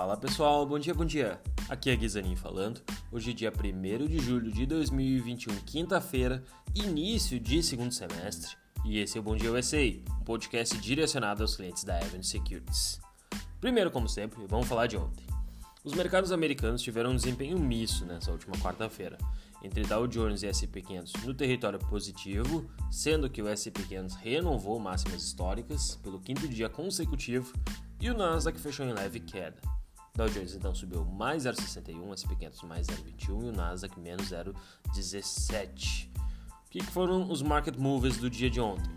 Fala pessoal, bom dia, bom dia. Aqui é Guizanin falando. Hoje dia 1 de julho de 2021, quinta-feira, início de segundo semestre. E esse é o Bom Dia USA, um podcast direcionado aos clientes da Event Securities. Primeiro, como sempre, vamos falar de ontem. Os mercados americanos tiveram um desempenho misto nessa última quarta-feira, entre Dow Jones e S&P 500 no território positivo, sendo que o S&P 500 renovou máximas históricas pelo quinto dia consecutivo e o Nasdaq fechou em leve queda. Dow Jones então subiu mais 0,61, S&P 500 mais 0,21 e o Nasdaq menos 0,17. O que foram os market movers do dia de ontem?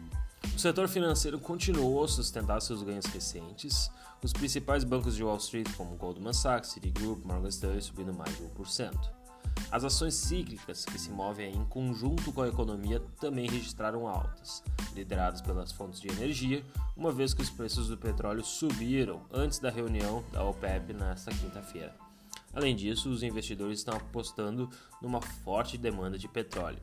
O setor financeiro continuou a sustentar seus ganhos recentes, os principais bancos de Wall Street, como Goldman Sachs, Citigroup, Morgan Stanley, subindo mais de 1%. As ações cíclicas, que se movem em conjunto com a economia, também registraram altas, lideradas pelas fontes de energia, uma vez que os preços do petróleo subiram antes da reunião da OPEP nesta quinta-feira. Além disso, os investidores estão apostando numa forte demanda de petróleo.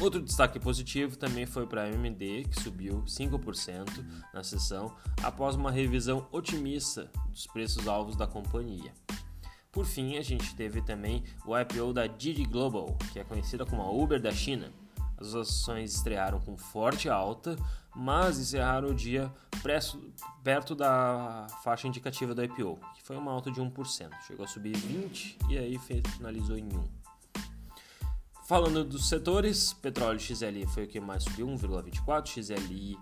Outro destaque positivo também foi para a AMD, que subiu 5% na sessão após uma revisão otimista dos preços alvos da companhia. Por fim, a gente teve também o IPO da Didi Global, que é conhecida como a Uber da China. As ações estrearam com forte alta, mas encerraram o dia perto da faixa indicativa do IPO, que foi uma alta de 1%. Chegou a subir 20% e aí finalizou em 1%. Falando dos setores, petróleo XLI foi o que mais subiu, 1,24%, XLI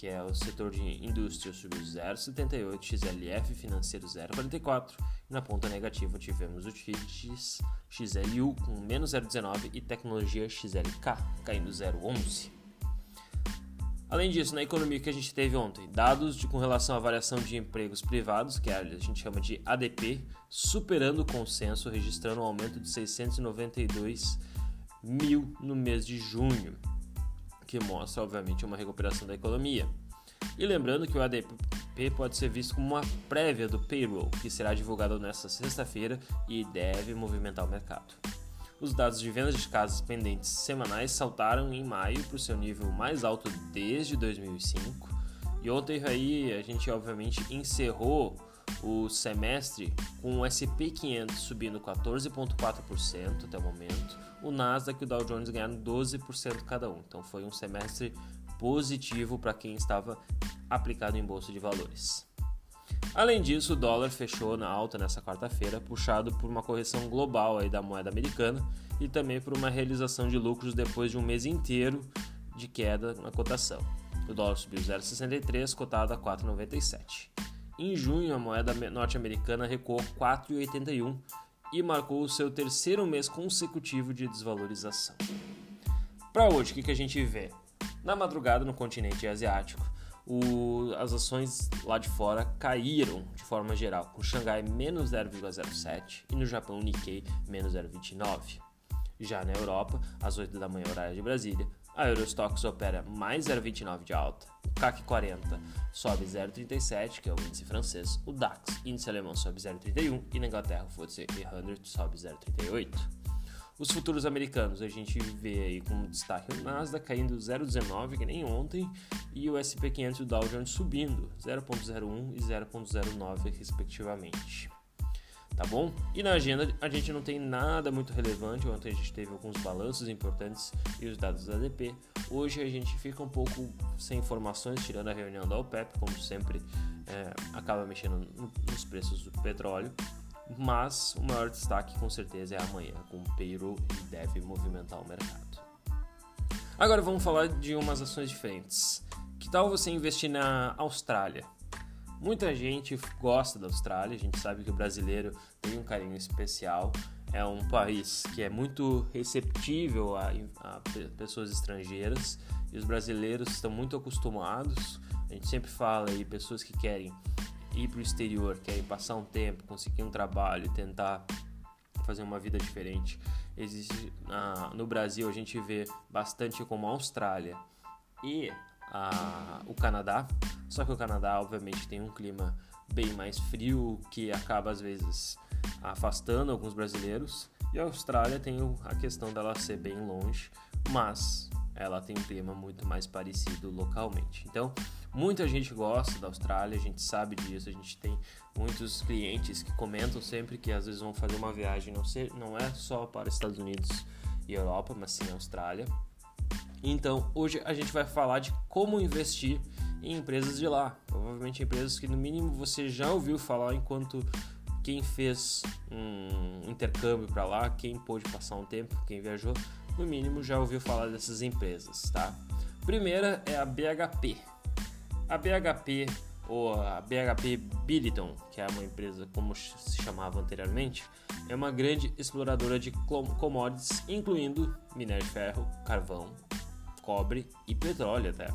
que é o setor de indústria subiu 0,78, XLF financeiro 0,44 e na ponta negativa tivemos o TITS XLU com menos 0,19 e tecnologia XLK caindo 0,11. Além disso, na economia que a gente teve ontem, dados de, com relação à variação de empregos privados, que a gente chama de ADP, superando o consenso, registrando um aumento de 692 mil no mês de junho que mostra, obviamente, uma recuperação da economia. E lembrando que o ADP pode ser visto como uma prévia do payroll, que será divulgado nesta sexta-feira e deve movimentar o mercado. Os dados de vendas de casas pendentes semanais saltaram em maio para o seu nível mais alto desde 2005. E ontem aí a gente obviamente encerrou o semestre com o SP 500 subindo 14,4% até o momento, o Nasdaq e o Dow Jones ganharam 12% cada um. Então foi um semestre positivo para quem estava aplicado em bolsa de valores. Além disso, o dólar fechou na alta nessa quarta-feira, puxado por uma correção global aí da moeda americana e também por uma realização de lucros depois de um mês inteiro de queda na cotação. O dólar subiu 0,63, cotado a 4,97. Em junho, a moeda norte-americana recuou 4,81 e marcou o seu terceiro mês consecutivo de desvalorização. Para hoje, o que, que a gente vê? Na madrugada, no continente asiático, o, as ações lá de fora caíram de forma geral, com Xangai menos 0,07 e no Japão Nikkei menos 0,29. Já na Europa, às 8 da manhã, horário de Brasília, a Eurostox opera mais 0,29 de alta, o CAC 40 sobe 0,37, que é o índice francês, o DAX, índice alemão, sobe 0,31 e na Inglaterra o FTSE 100 sobe 0,38. Os futuros americanos a gente vê aí como destaque o Nasdaq caindo 0,19 que nem ontem e o S&P 500 e o Dow Jones subindo 0,01 e 0,09 respectivamente tá bom? E na agenda a gente não tem nada muito relevante, ontem a gente teve alguns balanços importantes e os dados da ADP. Hoje a gente fica um pouco sem informações, tirando a reunião da OPEP, como sempre é, acaba mexendo nos preços do petróleo. Mas o maior destaque com certeza é amanhã, com o payroll e deve movimentar o mercado. Agora vamos falar de umas ações diferentes. Que tal você investir na Austrália? Muita gente gosta da Austrália, a gente sabe que o brasileiro tem um carinho especial. É um país que é muito receptível a, a pessoas estrangeiras e os brasileiros estão muito acostumados. A gente sempre fala aí pessoas que querem ir para o exterior, querem passar um tempo, conseguir um trabalho, tentar fazer uma vida diferente. Existe no Brasil a gente vê bastante como a Austrália e a, o Canadá. Só que o Canadá, obviamente, tem um clima bem mais frio que acaba às vezes afastando alguns brasileiros. E a Austrália tem a questão dela ser bem longe, mas ela tem um tema muito mais parecido localmente. Então, muita gente gosta da Austrália, a gente sabe disso, a gente tem muitos clientes que comentam sempre que às vezes vão fazer uma viagem, não, ser, não é só para Estados Unidos e Europa, mas sim Austrália. Então, hoje a gente vai falar de como investir em empresas de lá. Provavelmente empresas que no mínimo você já ouviu falar enquanto quem fez um intercâmbio para lá, quem pôde passar um tempo, quem viajou, no mínimo já ouviu falar dessas empresas, tá? Primeira é a BHP. A BHP ou a BHP Billiton, que é uma empresa como se chamava anteriormente, é uma grande exploradora de commodities, incluindo minério de ferro, carvão, cobre e petróleo até.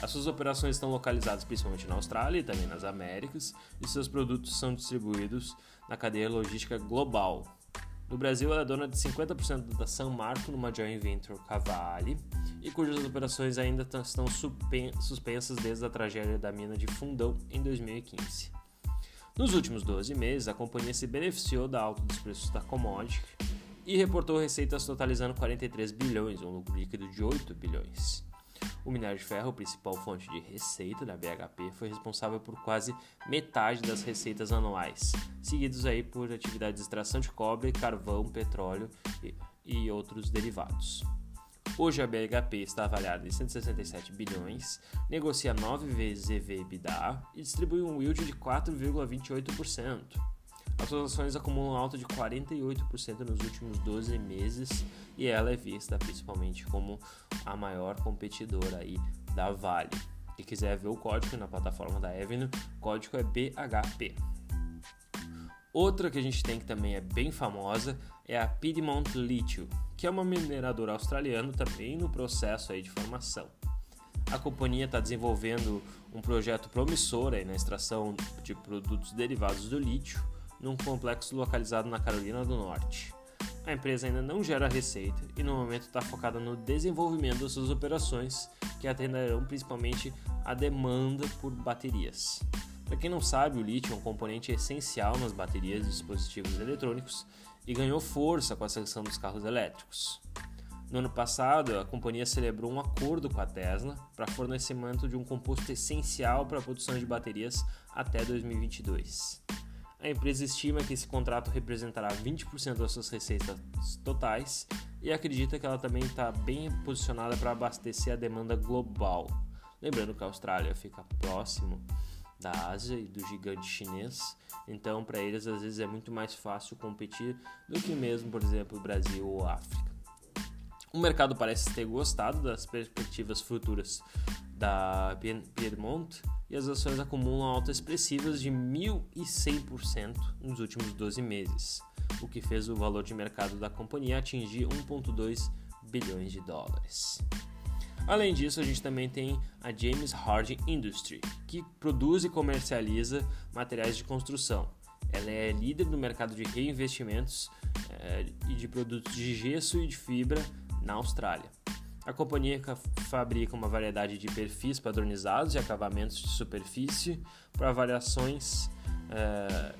As suas operações estão localizadas principalmente na Austrália e também nas Américas, e seus produtos são distribuídos na cadeia logística global. No Brasil, ela é dona de 50% da San Marco numa joint venture Cavalli, e cujas operações ainda estão suspensas desde a tragédia da mina de Fundão em 2015. Nos últimos 12 meses, a companhia se beneficiou da alta dos preços da commodity e reportou receitas totalizando 43 bilhões, um lucro líquido de 8 bilhões. O minério de ferro, principal fonte de receita da BHP, foi responsável por quase metade das receitas anuais, seguidos aí por atividades de extração de cobre, carvão, petróleo e, e outros derivados. Hoje a BHP está avaliada em 167 bilhões, negocia 9 vezes EV/EBITDA e distribui um yield de 4,28%. As suas ações acumulam alta de 48% nos últimos 12 meses e ela é vista principalmente como a maior competidora aí da Vale. Se quiser ver o código na plataforma da Avenue, o código é BHP. Outra que a gente tem que também é bem famosa é a Piedmont Lithium, que é uma mineradora australiana também no processo aí de formação. A companhia está desenvolvendo um projeto promissor aí na extração de produtos derivados do lítio num complexo localizado na Carolina do Norte. A empresa ainda não gera receita e no momento está focada no desenvolvimento das suas operações, que atenderão principalmente a demanda por baterias. Para quem não sabe, o lítio é um componente essencial nas baterias de dispositivos eletrônicos e ganhou força com a seleção dos carros elétricos. No ano passado, a companhia celebrou um acordo com a Tesla para fornecimento de um composto essencial para a produção de baterias até 2022. A empresa estima que esse contrato representará 20% das suas receitas totais e acredita que ela também está bem posicionada para abastecer a demanda global. Lembrando que a Austrália fica próximo da Ásia e do gigante chinês, então para eles às vezes é muito mais fácil competir do que mesmo, por exemplo, o Brasil ou África. O mercado parece ter gostado das perspectivas futuras da Piedmont e as ações acumulam altas expressivas de 1.100% nos últimos 12 meses, o que fez o valor de mercado da companhia atingir 1,2 bilhões de dólares. Além disso, a gente também tem a James Hardie Industry, que produz e comercializa materiais de construção. Ela é líder no mercado de reinvestimentos é, e de produtos de gesso e de fibra na Austrália. A companhia fabrica uma variedade de perfis padronizados e acabamentos de superfície para variações é,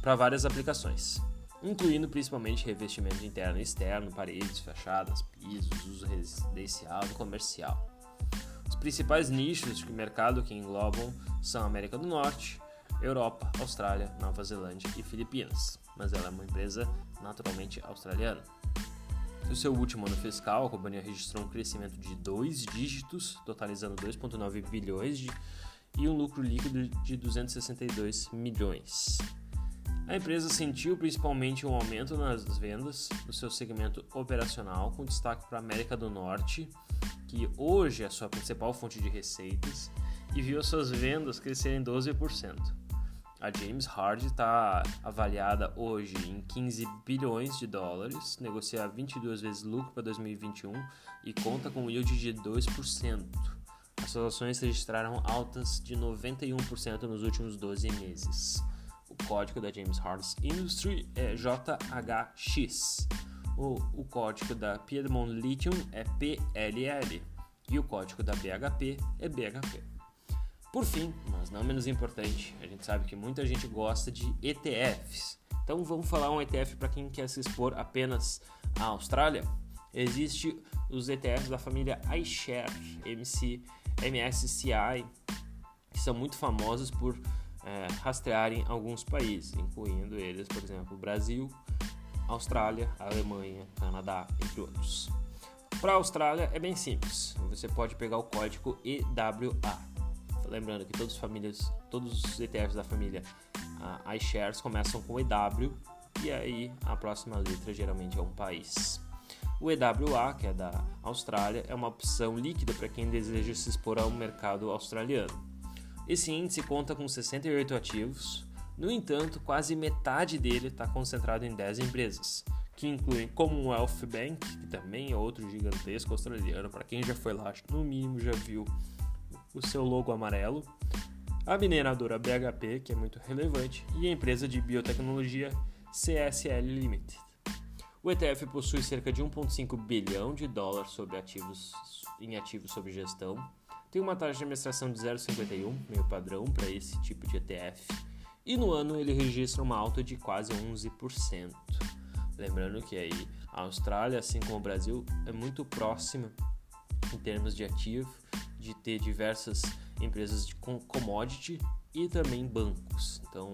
para várias aplicações, incluindo principalmente revestimento interno e externo, paredes, fachadas, pisos, uso residencial e comercial. Os principais nichos de mercado que englobam são América do Norte, Europa, Austrália, Nova Zelândia e Filipinas, mas ela é uma empresa naturalmente australiana. No seu último ano fiscal, a companhia registrou um crescimento de dois dígitos, totalizando 2,9 bilhões de, e um lucro líquido de 262 milhões. A empresa sentiu principalmente um aumento nas vendas no seu segmento operacional, com destaque para a América do Norte, que hoje é a sua principal fonte de receitas, e viu as suas vendas crescerem 12%. A James Hard está avaliada hoje em 15 bilhões de dólares, negocia 22 vezes lucro para 2021 e conta com um yield de 2%. As suas ações registraram altas de 91% nos últimos 12 meses. O código da James Hard Industry é JHX. O, o código da Piedmont Lithium é PLL. E o código da BHP é BHP. Por fim, mas não menos importante, a gente sabe que muita gente gosta de ETFs. Então vamos falar um ETF para quem quer se expor apenas à Austrália. Existe os ETFs da família iShare, MC, MSCI, que são muito famosos por é, rastrearem alguns países, incluindo eles, por exemplo, Brasil, Austrália, Alemanha, Canadá, entre outros. Para a Austrália é bem simples, você pode pegar o código EWA. Lembrando que todos, famílias, todos os ETFs da família uh, iShares começam com EW e aí a próxima letra geralmente é um país. O EWA, que é da Austrália, é uma opção líquida para quem deseja se expor ao mercado australiano. Esse índice conta com 68 ativos, no entanto, quase metade dele está concentrado em 10 empresas, que incluem Commonwealth Bank, que também é outro gigantesco australiano, para quem já foi lá, no mínimo já viu o seu logo amarelo, a mineradora BHP, que é muito relevante, e a empresa de biotecnologia CSL Limited. O ETF possui cerca de 1,5 bilhão de dólares sobre ativos, em ativos sob gestão, tem uma taxa de administração de 0,51, meio padrão para esse tipo de ETF, e no ano ele registra uma alta de quase 11%. Lembrando que aí a Austrália, assim como o Brasil, é muito próxima em termos de ativo, de ter diversas empresas de commodity e também bancos. Então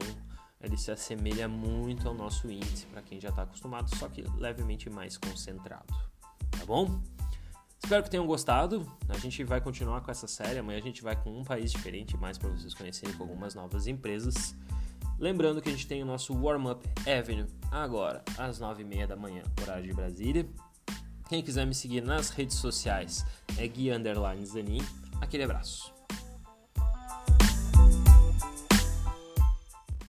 ele se assemelha muito ao nosso índice para quem já está acostumado, só que levemente mais concentrado. Tá bom? Espero que tenham gostado. A gente vai continuar com essa série. Amanhã a gente vai com um país diferente, mais para vocês conhecerem com algumas novas empresas. Lembrando que a gente tem o nosso Warm Up Avenue agora, às 9h30 da manhã, horário de Brasília. Quem quiser me seguir nas redes sociais é Gui Underline Zanin. Aquele abraço.